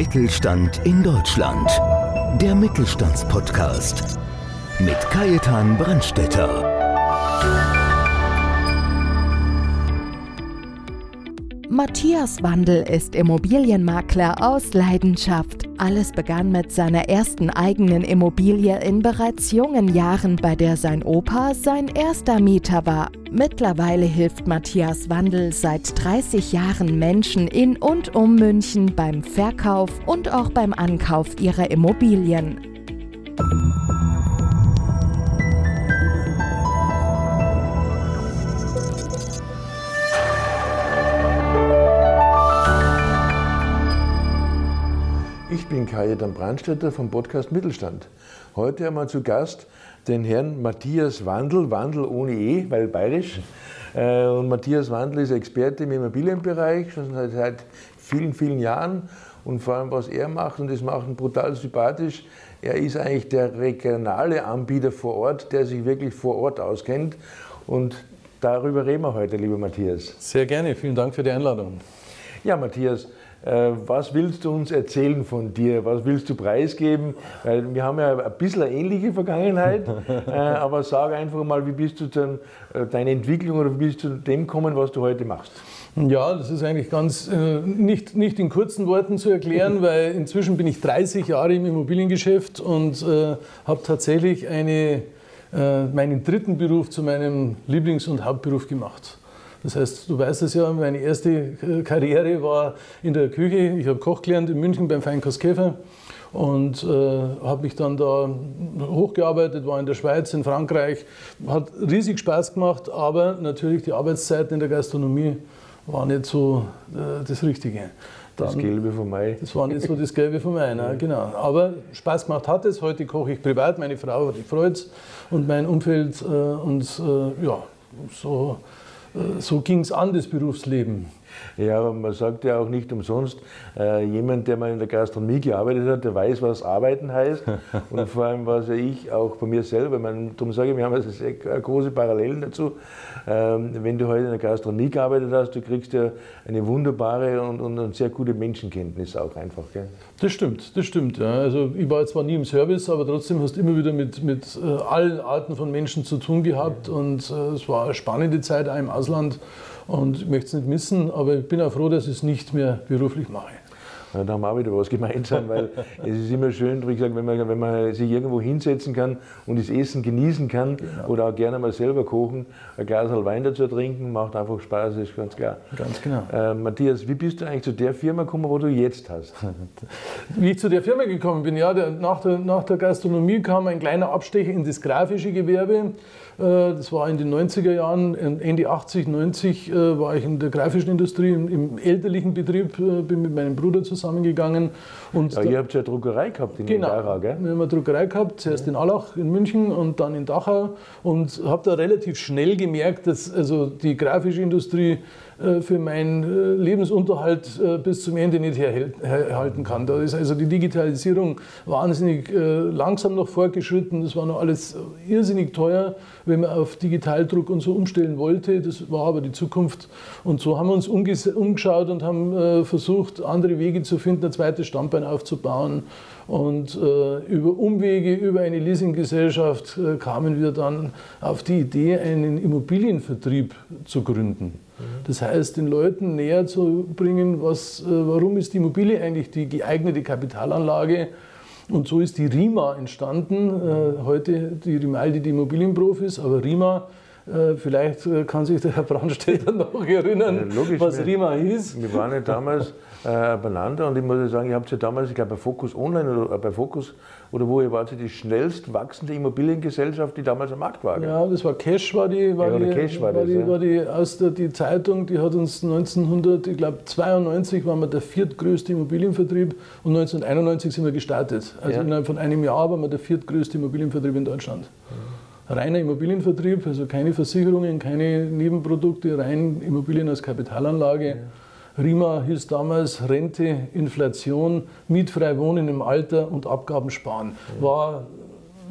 Mittelstand in Deutschland. Der Mittelstandspodcast mit Kajetan Brandstetter. Matthias Wandel ist Immobilienmakler aus Leidenschaft. Alles begann mit seiner ersten eigenen Immobilie in bereits jungen Jahren, bei der sein Opa sein erster Mieter war. Mittlerweile hilft Matthias Wandel seit 30 Jahren Menschen in und um München beim Verkauf und auch beim Ankauf ihrer Immobilien. Ich bin Kajetan Brandstätter vom Podcast Mittelstand. Heute haben wir zu Gast den Herrn Matthias Wandel, Wandel ohne E, weil bayerisch. Äh, und Matthias Wandel ist Experte im Immobilienbereich, schon seit, seit vielen, vielen Jahren. Und vor allem, was er macht, und das macht ihn brutal sympathisch, er ist eigentlich der regionale Anbieter vor Ort, der sich wirklich vor Ort auskennt. Und darüber reden wir heute, lieber Matthias. Sehr gerne, vielen Dank für die Einladung. Ja, Matthias, was willst du uns erzählen von dir? Was willst du preisgeben? Weil wir haben ja ein bisschen eine ähnliche Vergangenheit, äh, aber sag einfach mal, wie bist du dann, äh, deine Entwicklung oder wie bist du zu dem gekommen, was du heute machst? Ja, das ist eigentlich ganz äh, nicht, nicht in kurzen Worten zu erklären, weil inzwischen bin ich 30 Jahre im Immobiliengeschäft und äh, habe tatsächlich eine, äh, meinen dritten Beruf zu meinem Lieblings- und Hauptberuf gemacht. Das heißt, du weißt es ja, meine erste Karriere war in der Küche. Ich habe Koch gelernt in München beim Feinkost Käfer und äh, habe mich dann da hochgearbeitet, war in der Schweiz, in Frankreich. Hat riesig Spaß gemacht, aber natürlich die Arbeitszeiten in der Gastronomie waren nicht so äh, das Richtige. Dann, das Gelbe vom Mai. Das war nicht so das Gelbe vom Mai, ne? genau. Aber Spaß gemacht hat es. Heute koche ich privat, meine Frau hat sich gefreut und mein Umfeld äh, und äh, ja, so äh, so ging es an, das Berufsleben. Ja, aber man sagt ja auch nicht umsonst, äh, jemand, der mal in der Gastronomie gearbeitet hat, der weiß, was Arbeiten heißt. Und vor allem weiß ja ich auch bei mir selber. Man, darum sage ich, wir haben also sehr große Parallelen dazu. Ähm, wenn du heute in der Gastronomie gearbeitet hast, du kriegst ja eine wunderbare und, und, und sehr gute Menschenkenntnis auch einfach. Gell? Das stimmt, das stimmt. Ja. Also ich war zwar nie im Service, aber trotzdem hast du immer wieder mit, mit äh, allen Arten von Menschen zu tun gehabt. Ja. Und äh, es war eine spannende Zeit auch im Ausland. Und ich möchte es nicht missen, aber ich bin auch froh, dass ich es nicht mehr beruflich mache. Ja, da haben wir auch wieder was gemeinsam, weil es ist immer schön, wie gesagt, wenn man, wenn man sich irgendwo hinsetzen kann und das Essen genießen kann genau. oder auch gerne mal selber kochen, ein Glas Wein dazu trinken, macht einfach Spaß, ist ganz klar. Ganz genau. Äh, Matthias, wie bist du eigentlich zu der Firma gekommen, wo du jetzt hast? Wie ich zu der Firma gekommen bin, ja, der, nach, der, nach der Gastronomie kam ein kleiner Abstecher in das grafische Gewerbe. Äh, das war in den 90er Jahren, Ende 80, 90 äh, war ich in der grafischen Industrie, im elterlichen Betrieb, äh, bin mit meinem Bruder zusammengegangen. Und ja, ihr habt ja Druckerei gehabt in genau, Dachau, gell? Wir haben eine Druckerei gehabt, zuerst in Allach in München und dann in Dachau und habe da relativ schnell gemerkt, dass also die grafische Industrie für meinen äh, Lebensunterhalt äh, bis zum Ende nicht herhalten kann. Da ist also die Digitalisierung wahnsinnig langsam noch fortgeschritten. Das war noch alles irrsinnig teuer, wenn man auf Digitaldruck und so umstellen wollte. Das war aber die Zukunft. Und so haben wir uns umgeschaut und haben versucht, andere Wege zu finden, ein zweites Standbein aufzubauen. Und über Umwege, über eine Leasinggesellschaft kamen wir dann auf die Idee, einen Immobilienvertrieb zu gründen. Das heißt, den Leuten näher zu bringen, was, äh, warum ist die Immobilie eigentlich die geeignete Kapitalanlage. Und so ist die RIMA entstanden. Äh, heute die Rimaldi, die Immobilienprofis, aber RIMA Vielleicht kann sich der Herr Brandstätter noch erinnern, logisch, was RIMA hieß. Wir waren ja damals äh, beieinander und ich muss sagen, ihr habt ja damals, ich glaube bei Focus Online oder bei Focus oder wo ihr wart, die schnellst wachsende Immobiliengesellschaft, die damals am Markt war. Ja, das war Cash, war die, war ja, die, Cash war, war, das, die, ja. war die aus der die Zeitung, die hat uns 1992 waren wir der viertgrößte Immobilienvertrieb und 1991 sind wir gestartet. Also ja. innerhalb von einem Jahr waren wir der viertgrößte Immobilienvertrieb in Deutschland. Mhm. Reiner Immobilienvertrieb, also keine Versicherungen, keine Nebenprodukte, rein Immobilien als Kapitalanlage. RIMA hieß damals Rente, Inflation, mietfrei wohnen im Alter und Abgaben sparen. War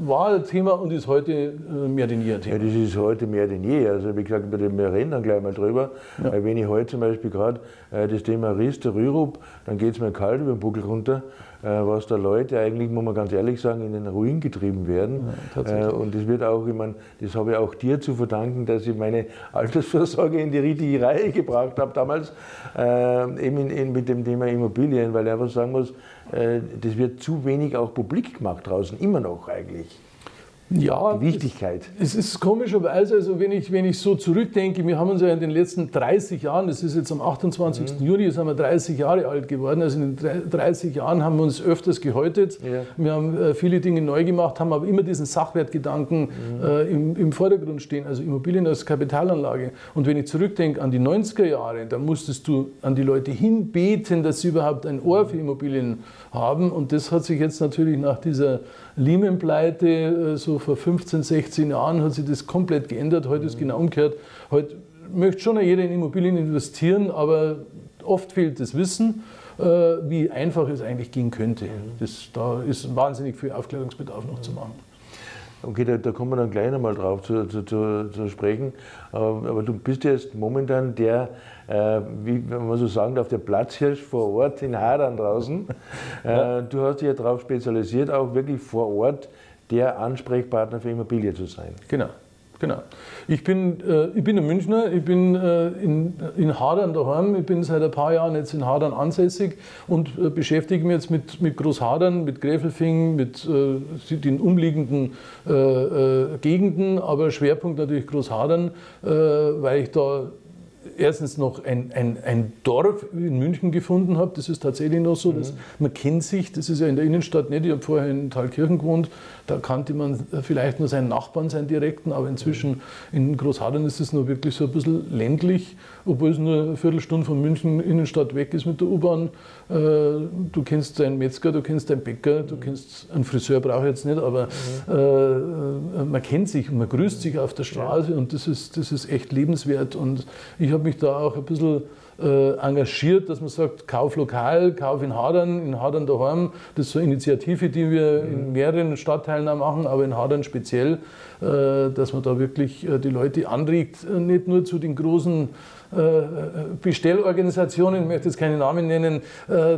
war ein Thema und ist heute äh, mehr denn je ein Thema. Ja, das ist heute mehr denn je. Also wie gesagt, wir reden dann gleich mal drüber. Ja. Wenn ich heute zum Beispiel gerade äh, das Thema Riss, der Rürup, dann geht es mir kalt über den Buckel runter. Äh, was da Leute eigentlich, muss man ganz ehrlich sagen, in den Ruin getrieben werden. Ja, und das wird auch, ich meine, das habe ich auch dir zu verdanken, dass ich meine Altersvorsorge in die richtige Reihe gebracht habe damals, äh, eben in, in, mit dem Thema Immobilien, weil ich einfach sagen muss, äh, das wird zu wenig auch publik gemacht draußen, immer noch eigentlich. Ja, die Wichtigkeit. Es, es ist komischerweise, also wenn ich, wenn ich so zurückdenke, wir haben uns ja in den letzten 30 Jahren, das ist jetzt am 28. Mhm. Juni, sind wir 30 Jahre alt geworden, also in den 30 Jahren haben wir uns öfters gehäutet, ja. wir haben äh, viele Dinge neu gemacht, haben aber immer diesen Sachwertgedanken mhm. äh, im, im Vordergrund stehen, also Immobilien als Kapitalanlage. Und wenn ich zurückdenke an die 90er Jahre, da musstest du an die Leute hinbeten, dass sie überhaupt ein Ohr für Immobilien haben und das hat sich jetzt natürlich nach dieser Lehman-Pleite, äh, so vor 15, 16 Jahren, hat sich das komplett geändert. Heute ist genau umgekehrt. Heute möchte schon jeder in Immobilien investieren, aber oft fehlt das Wissen, äh, wie einfach es eigentlich gehen könnte. Das, da ist wahnsinnig viel Aufklärungsbedarf noch zu machen. Okay, da, da kommen wir dann gleich nochmal drauf zu, zu, zu, zu sprechen. Aber, aber, du bist jetzt momentan der, wie man so sagen darf, der Platzhirsch vor Ort in Hadern draußen. Ja. Äh, du hast dich ja darauf spezialisiert, auch wirklich vor Ort der Ansprechpartner für Immobilie zu sein. Genau. Genau. Ich bin, äh, ich bin ein Münchner, ich bin äh, in, in Hadern daheim, ich bin seit ein paar Jahren jetzt in Hadern ansässig und äh, beschäftige mich jetzt mit, mit Großhadern, mit Gräfelfing, mit äh, den umliegenden äh, äh, Gegenden, aber Schwerpunkt natürlich Großhadern, weil ich da erstens noch ein, ein, ein Dorf in München gefunden habe. Das ist tatsächlich noch so. Dass mhm. man kennt sich, das ist ja in der Innenstadt nicht. Ich habe vorher in Thalkirchen gewohnt. Da kannte man vielleicht nur seinen Nachbarn, seinen direkten, aber inzwischen in Großhadern ist es nur wirklich so ein bisschen ländlich, obwohl es nur eine Viertelstunde von München Innenstadt weg ist mit der U-Bahn. Äh, du kennst deinen Metzger, du kennst deinen Bäcker, du kennst einen Friseur, brauche ich jetzt nicht, aber mhm. äh, man kennt sich und man grüßt sich auf der Straße und das ist, das ist echt lebenswert. Und ich habe mich da auch ein bisschen äh, engagiert, dass man sagt, Kauf lokal, Kauf in Hadern, in Hadern daheim. Das ist so eine Initiative, die wir in mehreren Stadtteilen auch machen, aber in Hadern speziell, äh, dass man da wirklich äh, die Leute anregt, nicht nur zu den großen Bestellorganisationen, ich möchte jetzt keine Namen nennen,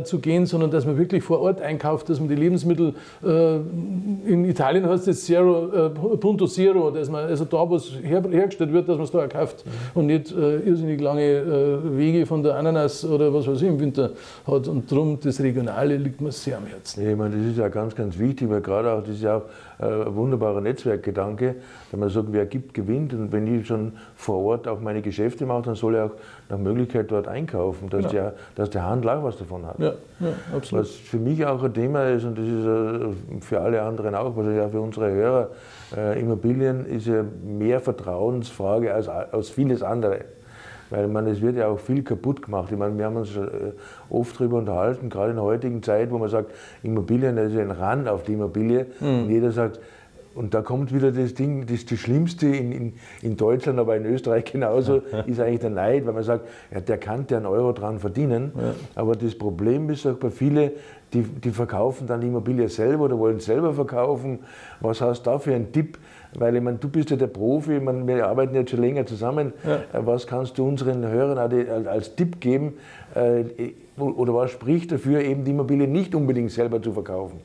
zu gehen, sondern dass man wirklich vor Ort einkauft, dass man die Lebensmittel, in Italien heißt es Zero, Punto Zero, dass man also da, wo es hergestellt wird, dass man es da kauft mhm. und nicht irrsinnig lange Wege von der Ananas oder was weiß ich im Winter hat. Und darum, das Regionale liegt mir sehr am Herzen. Ja, ich meine, das ist ja ganz, ganz wichtig, weil gerade auch, das ist ja auch äh, ein wunderbarer Netzwerkgedanke, wenn man sagt, wer gibt, gewinnt. Und wenn ich schon vor Ort auch meine Geschäfte mache, dann soll ich auch nach Möglichkeit dort einkaufen, dass, genau. der, dass der Handel auch was davon hat. Ja, ja, absolut. Was für mich auch ein Thema ist, und das ist äh, für alle anderen auch, was ja für unsere Hörer, äh, Immobilien ist ja mehr Vertrauensfrage als, als vieles andere. Weil man, es wird ja auch viel kaputt gemacht. Ich meine, wir haben uns äh, oft darüber unterhalten, gerade in der heutigen Zeit, wo man sagt, Immobilien, das ist ein Rand auf die Immobilie. Mhm. Und jeder sagt, und da kommt wieder das Ding, das, das Schlimmste in, in, in Deutschland, aber in Österreich genauso, ist eigentlich der Neid, weil man sagt, ja, der kann ja einen Euro dran verdienen. Ja. Aber das Problem ist auch bei vielen, die, die verkaufen dann die Immobilie selber oder wollen selber verkaufen. Was hast du da für einen Tipp? Weil ich meine, du bist ja der Profi, ich meine, wir arbeiten jetzt schon länger zusammen. Ja. Äh, was kannst du unseren Hörern als Tipp geben? Äh, oder was spricht dafür, eben die Immobilie nicht unbedingt selber zu verkaufen?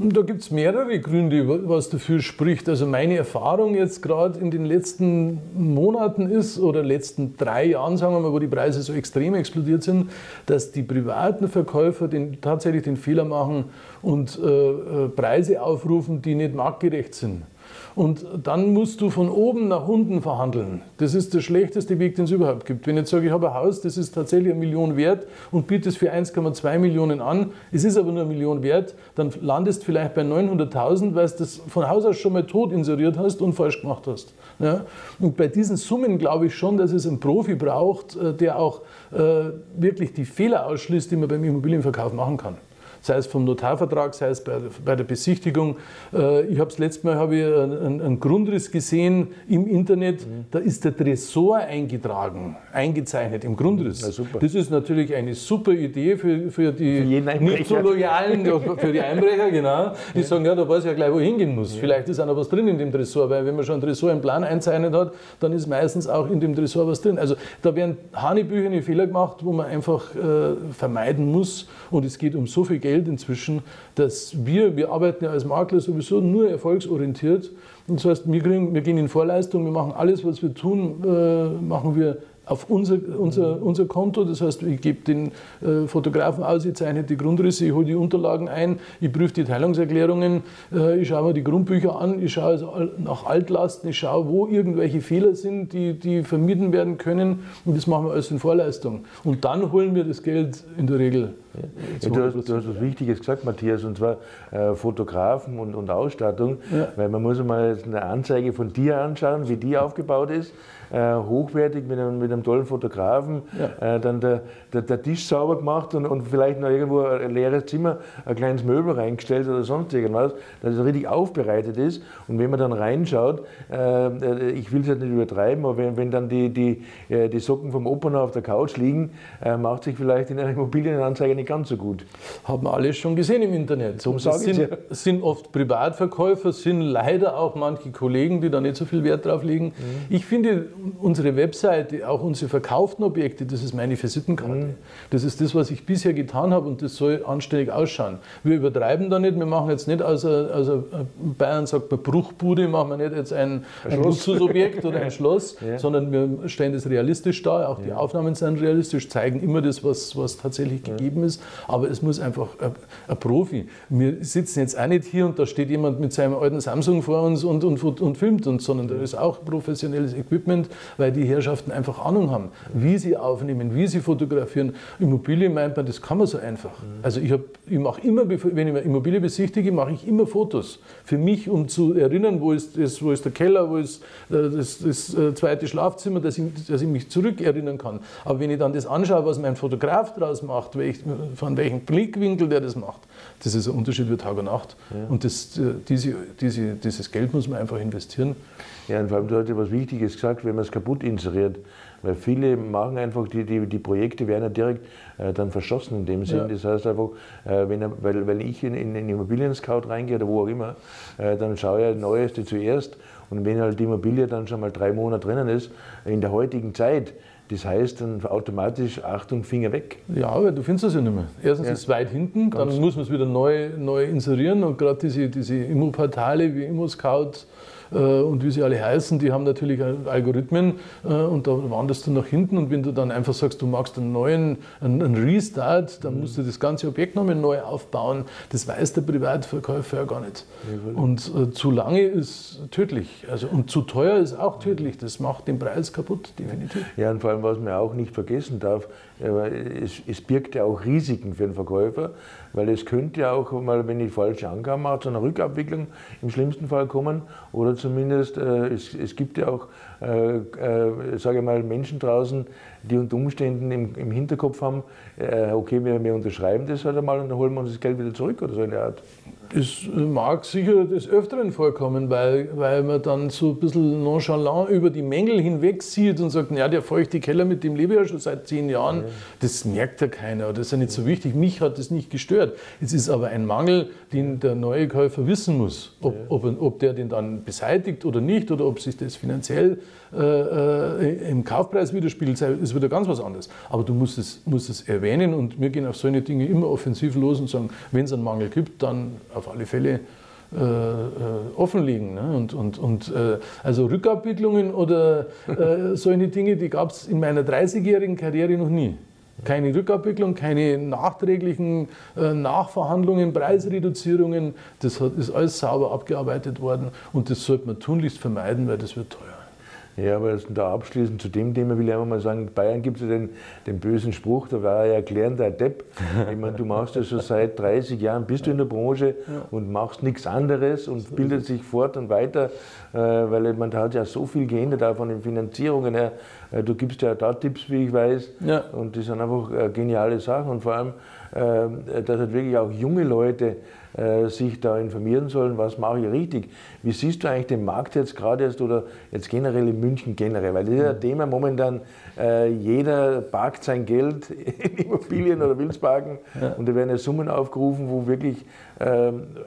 Da gibt es mehrere Gründe, was dafür spricht. Also meine Erfahrung jetzt gerade in den letzten Monaten ist, oder letzten drei Jahren, sagen wir mal, wo die Preise so extrem explodiert sind, dass die privaten Verkäufer den, tatsächlich den Fehler machen und äh, äh Preise aufrufen, die nicht marktgerecht sind. Und dann musst du von oben nach unten verhandeln. Das ist der schlechteste Weg, den es überhaupt gibt. Wenn ich jetzt sage, ich habe ein Haus, das ist tatsächlich eine Million wert und biete es für 1,2 Millionen an, es ist aber nur eine Million wert, dann landest du vielleicht bei 900.000, weil du das von Haus aus schon mal tot inseriert hast und falsch gemacht hast. Ja? Und bei diesen Summen glaube ich schon, dass es einen Profi braucht, äh, der auch äh, wirklich die Fehler ausschließt, die man beim Immobilienverkauf machen kann. Sei es vom Notarvertrag, sei es bei, bei der Besichtigung. Äh, ich habe das letzte Mal habe ich einen, einen, Grundriss gesehen im Internet, mhm. da ist der Tresor eingetragen, eingezeichnet im Grundriss. das ist natürlich eine super Idee für, für die für nicht so loyalen, für die Einbrecher, genau. Die sagen, ja, da weiß ich ja gleich, wo ich hingehen muss. Ja. Vielleicht ist auch noch was drin in dem Tresor, weil wenn man schon einen Tresor im Plan einzeichnet hat, dann ist meistens auch in dem Tresor was drin. Also da werden hanebüchene Fehler gemacht, wo man einfach äh, vermeiden muss. Und es geht um so viel Geld inzwischen, dass wir, wir arbeiten ja als Makler sowieso nur erfolgsorientiert. Das heißt, wir, kriegen, wir gehen in Vorleistung, wir machen alles, was wir tun, äh, machen wir auf unser, unser, unser Konto. Das heißt, ich gebe den äh, Fotografen aus, ich zeichne die Grundrisse, ich hole die Unterlagen ein, ich prüfe die Teilungserklärungen, äh, ich schaue mir die Grundbücher an, ich schaue also nach Altlasten, ich schaue, wo irgendwelche Fehler sind, die, die vermieden werden können. Und das machen wir alles in Vorleistung. Und dann holen wir das Geld in der Regel. Ja, du, hast, du, hast, was Wichtiges gesagt, Matthias, und zwar äh, Fotografen und, und Ausstattung, ja. weil man muss mal eine Anzeige von dir anschauen, wie die aufgebaut ist äh, hochwertig mit einem, mit einem tollen Fotografen, ja. äh, dann der, der, der, Tisch sauber gemacht und, und vielleicht noch irgendwo ein leeres Zimmer, ein kleines Möbel reingestellt oder sonst irgendwas, dass es richtig aufbereitet ist. Und wenn man dann reinschaut, äh, ich will es halt nicht übertreiben, aber wenn, wenn dann die, die, äh, die Socken vom Opa noch auf der Couch liegen, äh, macht sich vielleicht in einer Immobilienanzeige nicht ganz so gut. Haben wir alles schon gesehen im Internet. So das sind, ja. sind oft Privatverkäufer, sind leider auch manche Kollegen, die da nicht so viel Wert drauf legen. Mhm. Ich finde, unsere Webseite, auch unsere verkauften Objekte, das ist meine Visitenkarte. Mhm. Das ist das, was ich bisher getan habe und das soll anständig ausschauen. Wir übertreiben da nicht, wir machen jetzt nicht aus, aus Bayern sagt man Bruchbude, machen wir nicht jetzt ein, ein Luxusobjekt oder ein Schloss, ja. sondern wir stellen das realistisch dar. Auch die Aufnahmen sind realistisch, zeigen immer das, was, was tatsächlich ja. gegeben ist. Aber es muss einfach ein, ein, Profi. Wir sitzen jetzt auch nicht hier und da steht jemand mit seinem alten Samsung vor uns und, und, und filmt uns, sondern da ist auch professionelles Equipment weil die Herrschaften einfach Ahnung haben, wie sie aufnehmen, wie sie fotografieren. Immobilie meint man, das kann man so einfach. Also ich, ich mache immer, wenn ich eine Immobilie besichtige, mache ich immer Fotos. Für mich, um zu erinnern, wo ist, das, wo ist der Keller, wo ist äh, das, das äh, zweite Schlafzimmer, dass ich, dass ich mich zurückerinnern kann. Aber wenn ich dann das anschaue, was mein Fotograf daraus macht, welch, von welchem Blickwinkel der das macht, das ist ein Unterschied wie Tag und Nacht. Ja. Und das, äh, diese, diese, dieses Geld muss man einfach investieren. Ja, und vor allem, du hast etwas Wichtiges gesagt, wenn man es kaputt inseriert. Weil viele machen einfach, die, die, die Projekte werden ja direkt äh, dann verschossen in dem Sinn. Ja. Das heißt einfach, äh, wenn, weil, weil ich in, in, in Immobilien-Scout reingehe oder wo auch immer, äh, dann schaue ich das Neueste zuerst. Und wenn halt die Immobilie dann schon mal drei Monate drinnen ist, in der heutigen Zeit, das heißt dann automatisch, Achtung, Finger weg. Ja, aber du findest das ja nicht mehr. Erstens ja. ist es weit hinten, dann muss man es wieder neu, neu inserieren und gerade diese, diese Immo-Portale wie Immo-Scout, und wie sie alle heißen, die haben natürlich Algorithmen äh, und da wanderst du nach hinten und wenn du dann einfach sagst, du magst einen neuen, einen Restart, dann musst du das ganze Objekt nochmal neu aufbauen. Das weiß der Privatverkäufer ja gar nicht. Und äh, zu lange ist tödlich. Also, und zu teuer ist auch tödlich. Das macht den Preis kaputt, definitiv. Ja, und vor allem, was man auch nicht vergessen darf, es, es birgt ja auch Risiken für den Verkäufer, weil es könnte ja auch mal, wenn ich falsche Angaben mache, zu einer Rückabwicklung im schlimmsten Fall kommen. Oder zumindest, äh, es, es, gibt ja auch, äh, äh, sage ich mal, Menschen draußen, die unter Umständen im, im Hinterkopf haben, äh, okay, wir, wir, unterschreiben das halt einmal und dann holen wir uns das Geld wieder zurück oder so in der Art. Es mag sicher des Öfteren vorkommen, weil, weil man dann so ein bisschen nonchalant über die Mängel hinweg sieht und sagt, ja, der feuchte Keller, mit dem lebe ich ja schon seit zehn Jahren, ja. das merkt ja keiner, das ist ja nicht so wichtig, mich hat das nicht gestört. Es ist aber ein Mangel, den der neue Käufer wissen muss, ob, ja. ob, ob der den dann beseitigt oder nicht oder ob sich das finanziell äh, äh im Kaufpreis widerspiegelt, ist wieder ganz was anderes. Aber du musst es, musst es erwähnen und wir gehen auf solche Dinge immer offensiv los und sagen, wenn es einen Mangel gibt, dann auf alle Fälle äh, äh, offenlegen. Ne? Und, und, und äh, also Rückabwicklungen oder äh, solche Dinge, die gab es in meiner 30-jährigen Karriere noch nie. Keine Rückabwicklung, keine nachträglichen äh, Nachverhandlungen, Preisreduzierungen. Das hat, ist alles sauber abgearbeitet worden und das sollte man tunlichst vermeiden, weil das wird teuer. Ja, aber da abschließend zu dem Thema will ich einfach mal sagen, in Bayern gibt es ja den, den, bösen Spruch, da war er ja erklärender Depp. Ich meine, du machst das schon seit 30 Jahren, bist du in der Branche und machst nichts anderes und bildet sich fort und weiter, äh, weil man da hat ja so viel geändert, auch von den Finanzierungen her, Äh, du gibst ja da Tipps, wie ich weiß. Ja. Und das sind einfach äh, geniale Sachen. Und vor allem, dass halt wirklich auch junge Leute sich da informieren sollen, was mache ich richtig. Wie siehst du eigentlich den Markt jetzt gerade erst oder jetzt generell in München generell? Weil das ist ja ein Thema momentan, jeder parkt sein Geld in Immobilien oder will es parken ja. und da werden ja Summen aufgerufen, wo wirklich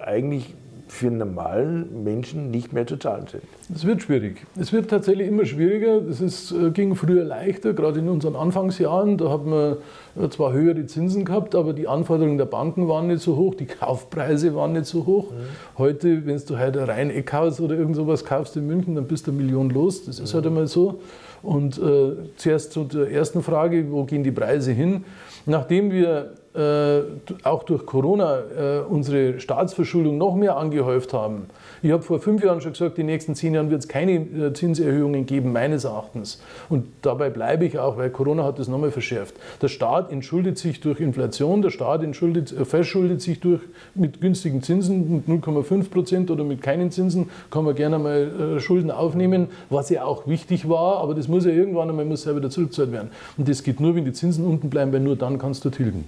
eigentlich für einen normalen Menschen nicht mehr zu zahlen sind. Es wird schwierig. Es wird tatsächlich immer schwieriger. Es äh, ging früher leichter, gerade in unseren Anfangsjahren. Da hat man äh, zwar höhere Zinsen gehabt, aber die Anforderungen der Banken waren nicht so hoch, die Kaufpreise waren nicht so hoch. Mhm. Heute, wenn du heute rein Eckhaus oder irgend sowas kaufst in München, dann bist du eine Million los. Das ist mhm. halt einmal so. Und äh, zuerst zu der ersten Frage, wo gehen die Preise hin? Nachdem wir auch durch Corona äh, unsere Staatsverschuldung noch mehr angehäuft haben. Ich habe vor fünf Jahren schon gesagt, die nächsten zehn Jahren wird es keine äh, Zinserhöhungen geben, meines Erachtens. Und dabei bleibe ich auch, weil Corona hat das nochmal verschärft. Der Staat entschuldet sich durch Inflation, der Staat entschuldet, äh, verschuldet sich durch, mit günstigen Zinsen, mit 0,5 Prozent oder mit keinen Zinsen, kann man gerne mal äh, Schulden aufnehmen, was ja auch wichtig war, aber das muss ja irgendwann einmal muss ja wieder zurückgezahlt werden. Und das geht nur, wenn die Zinsen unten bleiben, weil nur dann kannst du tilgen.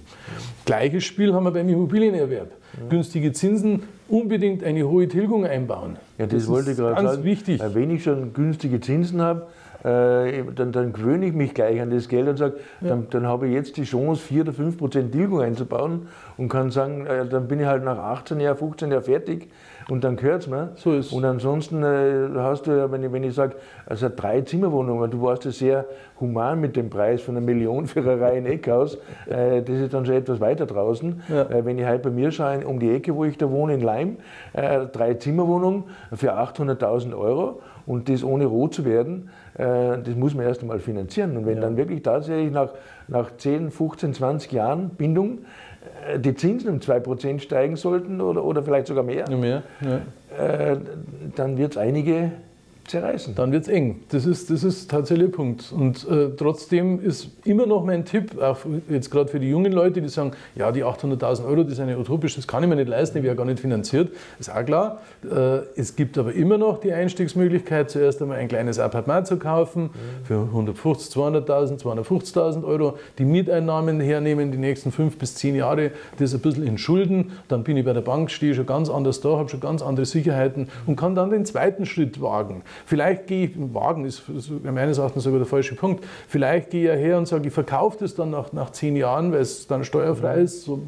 Gleiches Spiel haben wir beim Immobilienerwerb. Ja. Günstige Zinsen, unbedingt eine hohe Tilgung einbauen. Ja, das, das wollte ich gerade sagen. Wichtig. Wenn ich schon günstige Zinsen habe, dann, dann gewöhne ich mich gleich an das Geld und sage, ja. dann, dann, habe ich jetzt die Chance, 4 oder 5 Prozent Tilgung einzubauen und kann sagen, äh, dann bin ich halt nach 18 Jahren, 15 Jahren fertig und dann gehört es mir. So ist Und ansonsten äh, hast du ja, wenn ich, wenn ich sage, also drei Zimmerwohnungen, du warst ja sehr human mit dem Preis von einer Million für eine Reihe in Eckhaus, äh, das ist dann schon etwas weiter draußen. Ja. Äh, wenn ich halt bei mir schaue, um die Ecke, wo ich da wohne, in Leim, äh, drei Zimmerwohnungen für 800.000 Euro und das ohne rot zu werden, äh, das muss man erst einmal finanzieren. Und wenn ja. dann wirklich tatsächlich nach, nach 10, 15, 20 Jahren Bindung äh, die Zinsen um 2% steigen sollten oder, oder vielleicht sogar mehr, mehr ja. äh, dann wird es einige zerreißen. Dann wird es eng. Das ist, das ist tatsächlich ein Punkt. Und äh, trotzdem ist immer noch mein Tipp, auch jetzt gerade für die jungen Leute, die sagen, ja, die 800.000 Euro, das ist eine utopisch, das kann ich mir nicht leisten, ich wäre gar nicht finanziert. Ist auch klar. Äh, es gibt aber immer noch die Einstiegsmöglichkeit, zuerst einmal ein kleines Appartement zu kaufen für 150, 200.000, 250.000 Euro, die Mieteinnahmen hernehmen, die nächsten fünf bis zehn Jahre, das ein bisschen in Schulden, dann bin ich bei der Bank, stehe schon ganz anders da, habe schon ganz andere Sicherheiten und kann dann den zweiten Schritt wagen. Vielleicht gehe ich, Wagen ist, ist meines Erachtens sogar der falsche Punkt, vielleicht gehe ich ja her und sage, ich verkaufe das dann nach, nach zehn Jahren, weil es dann steuerfrei ist. So,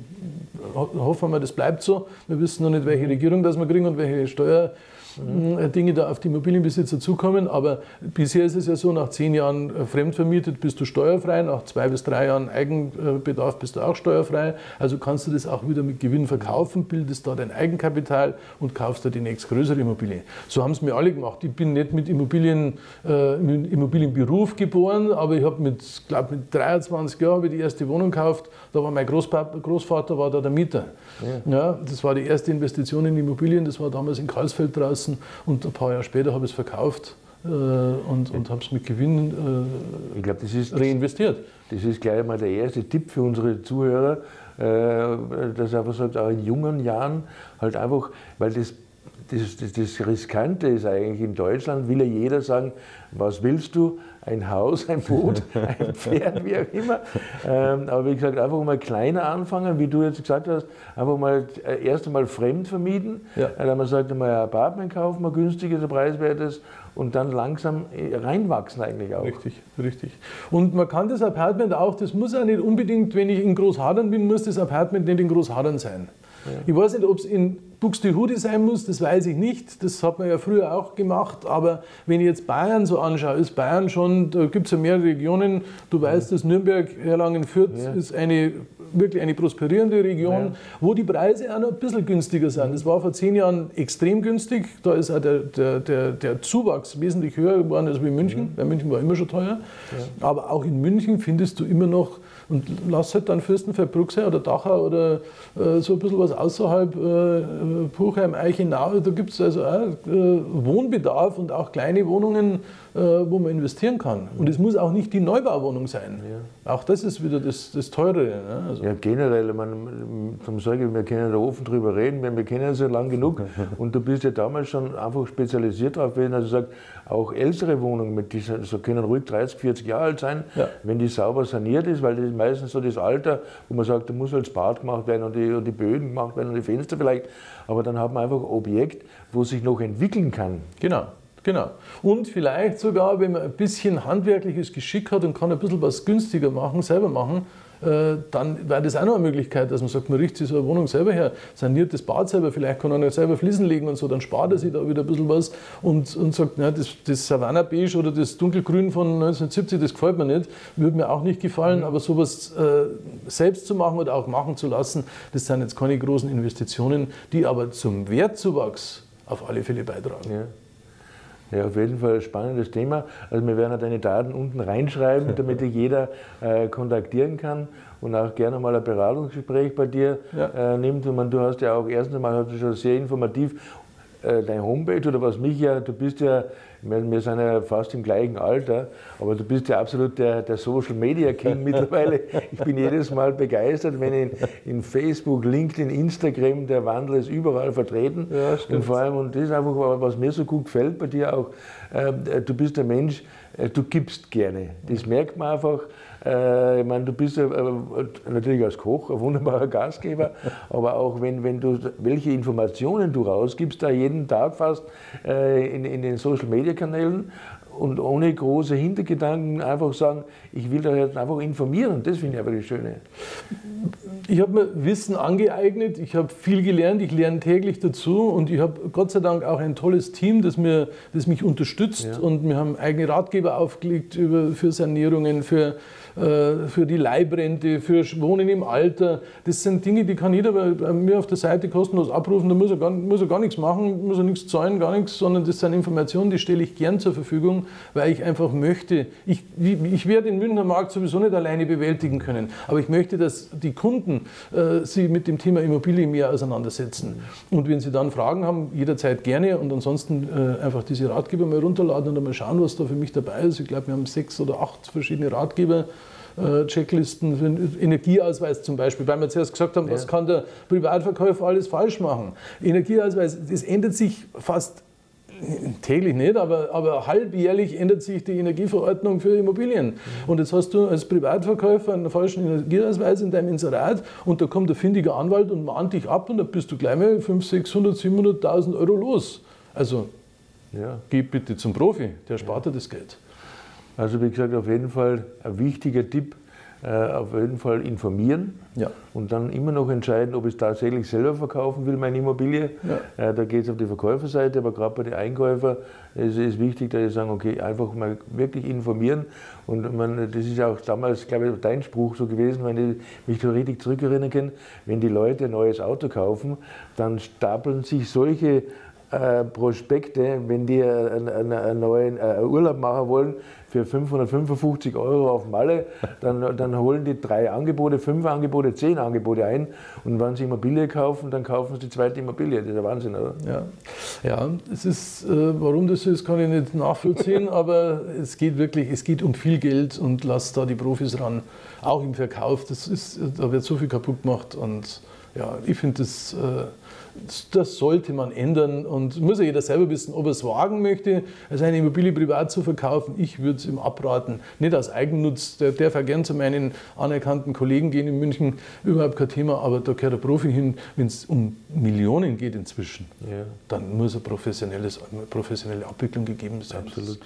hoffen wir, das bleibt so. Wir wissen noch nicht, welche Regierung das wir kriegen und welche Steuer. Mhm. Dinge da auf die Immobilienbesitzer zukommen. Aber bisher ist es ja so, nach zehn Jahren äh, fremdvermietet bist du steuerfrei, nach zwei bis drei Jahren Eigenbedarf bist du auch steuerfrei. Also kannst du das auch wieder mit Gewinn verkaufen, bildest da dein Eigenkapital und kaufst da die nächstgrößere Immobilie. So haben es mir alle gemacht. Ich bin nicht mit Immobilien, äh, mit Immobilienberuf geboren, aber ich habe mit, glaube mit 23 Jahren die erste Wohnung gekauft. Da war mein Großpapa, Großvater war da der Mieter. Ja. ja. das war die erste Investition in Immobilien. Das war damals in Karlsfeld draußen lassen und ein paar Jahre später habe ich es verkauft äh, und, und habe es mit Gewinn äh, ich glaub, das ist, reinvestiert. Das ist gleich mal der erste Tipp für unsere Zuhörer, äh, dass er einfach sagt, auch in jungen Jahren halt einfach, weil das das, das, das, Riskante ist eigentlich in Deutschland, will ja jeder sagen, was willst du? Ein Haus, ein Boot, ein Pferd, wie auch immer. Ähm, aber wie gesagt, einfach mal kleiner anfangen, wie du jetzt gesagt hast, einfach mal äh, erst einmal fremd vermieten. Ja. Dann man sagt, mal ein Apartment kaufen, mal günstiges, preiswertes und dann langsam äh, reinwachsen eigentlich auch. Richtig, richtig. Und man kann das Apartment auch, das muss auch nicht unbedingt, wenn ich in Großhadern bin, muss das Apartment nicht in Großhadern sein. Ja. Ich weiß nicht, ob es in Buxtehude sein muss, das weiß ich nicht. Das hat man ja früher auch gemacht. Aber wenn ich jetzt Bayern so anschaue, ist Bayern schon, da gibt es ja mehrere Regionen. Du weißt, dass Nürnberg, Erlangen, Fürth ja. ist eine wirklich eine prosperierende Region, ja. wo die Preise auch noch ein bisschen günstiger sind. Das war vor zehn Jahren extrem günstig. Da ist auch der, der, der, der Zuwachs wesentlich höher geworden als in München, mhm. weil München war immer schon teuer. Ja. Aber auch in München findest du immer noch und lass halt dann Fürstenfeldbruck sein oder Dachau oder äh, so ein bisschen was außerhalb, äh, Puchheim, Eichenau, da gibt es also auch äh, Wohnbedarf und auch kleine Wohnungen, wo man investieren kann. Und es muss auch nicht die Neubauwohnung sein. Ja. Auch das ist wieder das, das Teure. Ne? Also ja, generell, man, darum sage ich, wir können da offen drüber reden, wir kennen es ja lang genug und du bist ja damals schon einfach spezialisiert darauf gewesen, also sagt, auch ältere Wohnungen, mit die, so können ruhig 30, 40 Jahre alt sein, ja. wenn die sauber saniert ist, weil das ist meistens so das Alter, wo man sagt, da muss halt das Bad gemacht werden und die, und die Böden gemacht werden und die Fenster vielleicht, aber dann hat man einfach ein Objekt, wo sich noch entwickeln kann. Genau. Genau. Und vielleicht sogar, wenn man ein bisschen handwerkliches Geschick hat und kann ein bisschen was günstiger machen, selber machen, äh, dann wäre das auch noch eine Möglichkeit, dass man sagt, man richtet sich so eine Wohnung selber her, saniert das Bad selber, vielleicht kann er selber Fliesen legen und so, dann spart er sich da wieder ein bisschen was und, und sagt, na, das, das Savannah Beige oder das Dunkelgrün von 1970, das gefällt mir nicht, würde mir auch nicht gefallen, mhm. aber sowas äh, selbst zu machen oder auch machen zu lassen, das sind jetzt keine großen Investitionen, die aber zum Wertzuwachs auf alle Fälle beitragen. Ja. Ja, auf jeden Fall ein spannendes Thema. Also wir werden deine Daten unten reinschreiben, damit dich jeder äh, kontaktieren kann und auch gerne mal ein Beratungsgespräch bei dir ja. äh, nimmt. Und man, du hast ja auch erstens mal hast du schon sehr informativ deine Homepage oder was mich ja, du bist ja, wir sind ja fast im gleichen Alter, aber du bist ja absolut der, der Social Media King mittlerweile. Ich bin jedes Mal begeistert, wenn in, in Facebook, LinkedIn, Instagram, der Wandel ist überall vertreten. Ja, und vor allem, und das ist einfach, was mir so gut gefällt bei dir auch, äh, du bist ein Mensch, äh, du gibst gerne. Das merkt man einfach. Äh, ich meine, du bist äh, natürlich als Koch ein wunderbarer Gastgeber, aber auch wenn, wenn du, welche Informationen du rausgibst, da jeden Tag fast in, in den Social Media Kanälen und ohne große Hintergedanken einfach sagen, ich will da jetzt einfach informieren. Das finde ich einfach das Schöne. Ich habe mir Wissen angeeignet, ich habe viel gelernt, ich lerne täglich dazu und ich habe Gott sei Dank auch ein tolles Team, das, mir, das mich unterstützt ja. und wir haben eigene Ratgeber aufgelegt über, für Sanierungen, für äh, für die Leibrente, für Wohnen im Alter. Das sind Dinge, die kann jeder bei mir auf der Seite kostenlos abrufen. Da muss er gar, muss er gar nichts machen, muss er nichts zahlen, gar nichts, sondern das sind Informationen, die stelle ich gern zur Verfügung, weil ich einfach möchte, ich, ich werde den Münchner Markt sowieso nicht alleine bewältigen können, aber ich möchte, dass die Kunden äh, sich mit dem Thema Immobilie mehr auseinandersetzen. Und wenn sie dann Fragen haben, jederzeit gerne und ansonsten äh, einfach diese Ratgeber mal runterladen und mal schauen, was da für mich dabei ist. Ich glaube, wir haben sechs oder acht verschiedene Ratgeber äh, Checklisten für einen Energieausweis zum Beispiel, weil wir zuerst gesagt haben, ja. was kann der Privatverkäufer alles falsch machen. Energieausweis, das ändert sich fast täglich nicht, aber, aber halbjährlich ändert sich die Energieverordnung für Immobilien. Mhm. Und jetzt hast du als Privatverkäufer einen falschen Energieausweis in deinem Inserat und da kommt der findige Anwalt und mahnt dich ab und dann bist du gleich mal 500, 600, 700.000 Euro los. Also ja. geh bitte zum Profi, der spart dir das Geld. Also wie gesagt, auf jeden Fall ein wichtiger Tipp, äh, auf jeden Fall informieren ja. und dann immer noch entscheiden, ob ich es tatsächlich selber verkaufen will, meine Immobilie. Ja. Äh, da geht es auf die Verkäuferseite, aber gerade bei den Einkäufern ist es wichtig, dass sie sagen, okay, einfach mal wirklich informieren. Und man, das ist auch damals, glaube ich, dein Spruch so gewesen, wenn ich mich so richtig zurückerinnern kann, wenn die Leute ein neues Auto kaufen, dann stapeln sich solche äh, Prospekte, wenn die einen, einen neuen äh, Urlaub machen wollen für 555 Euro auf Malle, dann, dann holen die drei Angebote, fünf Angebote, zehn Angebote ein und wenn sie Immobilie kaufen, dann kaufen sie die zweite Immobilie. Das ist der Wahnsinn, oder? Ja, ja es ist, äh, warum das ist, kann ich nicht nachvollziehen, aber es geht wirklich, es geht um viel Geld und lasst da die Profis ran. Auch im Verkauf, das ist, da wird so viel kaputt gemacht und ja, ich finde das das sollte man ändern und muss ja jeder selber wissen, ob er es wagen möchte, seine Immobilie privat zu verkaufen. Ich würde es ihm abraten, nicht aus Eigennutz. Der darf auch gern zu meinen anerkannten Kollegen gehen in München, überhaupt kein Thema, aber da gehört der Profi hin. Wenn es um Millionen geht inzwischen, ja. dann muss eine professionelle Abwicklung gegeben sein. Absolut.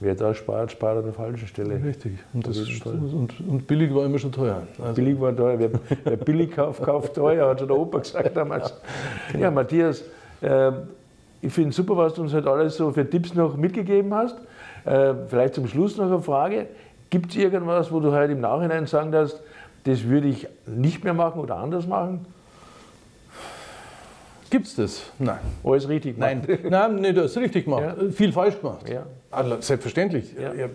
Wer da spart, spart an der falschen Stelle. Richtig. Und, das ist und, und, billig war immer schon teuer. Also billig war teuer. Wer, wer billig kauft, kauft teuer, hat schon der Opa gesagt damals. Genau. Ja, Matthias, äh, ich finde super, was du uns heute alles so für Tipps noch mitgegeben hast. Äh, vielleicht zum Schluss noch eine Frage. Gibt es irgendwas, wo du heute im Nachhinein sagen darfst, das würde ich nicht mehr machen oder anders machen? Gibt es das? Nein. Alles richtig gemacht? Nein, nein, nicht das richtig gemacht. Ja. Viel falsch gemacht. Ja. Selbstverständlich. Ja. Er,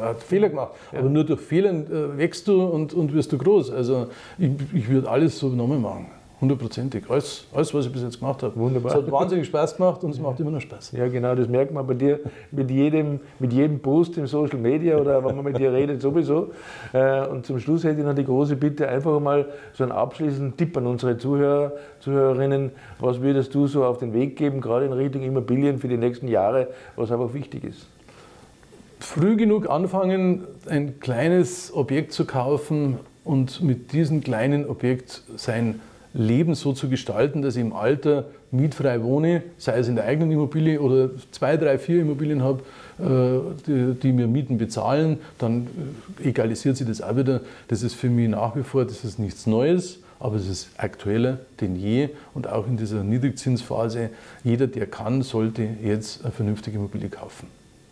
hat Fehler gemacht. Ja. Aber nur durch Fehler äh, wächst du und, und wirst du groß. Also ich, ich würde alles so nochmal machen. Hundertprozentig. Alles, alles, was ich bis jetzt gemacht habe. Wunderbar. Es hat wahnsinnig Spaß gemacht und es macht immer noch Spaß. Ja, genau, das merkt man bei dir mit jedem, mit jedem Post im Social Media oder wenn man mit dir redet, sowieso. Äh, und zum Schluss hätte ich noch die große Bitte, einfach mal so einen abschließenden Tipp an unsere Zuhörer, Zuhörerinnen. Was würdest du so auf den Weg geben, gerade in Richtung Immobilien für die nächsten Jahre, was einfach wichtig ist? Früh genug anfangen, ein kleines Objekt zu kaufen und mit diesem kleinen Objekt sein Leben so zu gestalten, dass ich im Alter mietfrei wohne, sei es in der eigenen Immobilie oder zwei, drei, vier Immobilien habe, äh, die, die, mir Mieten bezahlen, dann äh, egalisiert sich das auch wieder. Das ist für mich nach wie vor, das ist nichts Neues, aber es ist aktueller denn je und auch in dieser Niedrigzinsphase, jeder, der kann, sollte jetzt eine vernünftige Immobilie kaufen.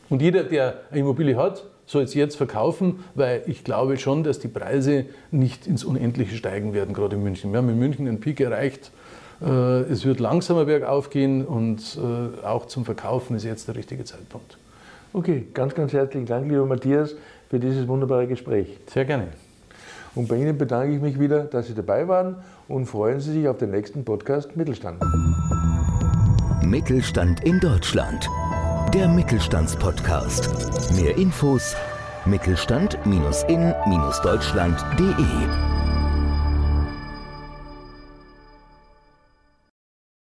Und jeder, der eine Immobilie hat, soll es jetzt verkaufen, weil ich glaube schon, dass die Preise nicht ins Unendliche steigen werden, gerade in München. Wir haben in München einen Peak erreicht. Äh, es wird langsamer bergauf gehen und äh, auch zum Verkaufen ist jetzt der richtige Zeitpunkt. Okay, ganz, ganz herzlichen Dank, lieber Matthias, für dieses wunderbare Gespräch. Sehr gerne. Und bei Ihnen bedanke ich mich wieder, dass Sie dabei waren und freuen Sie sich auf den nächsten Podcast Mittelstand. Mittelstand in Deutschland der Mittelstandspodcast. Mehr Infos Mittelstand-in-deutschland.de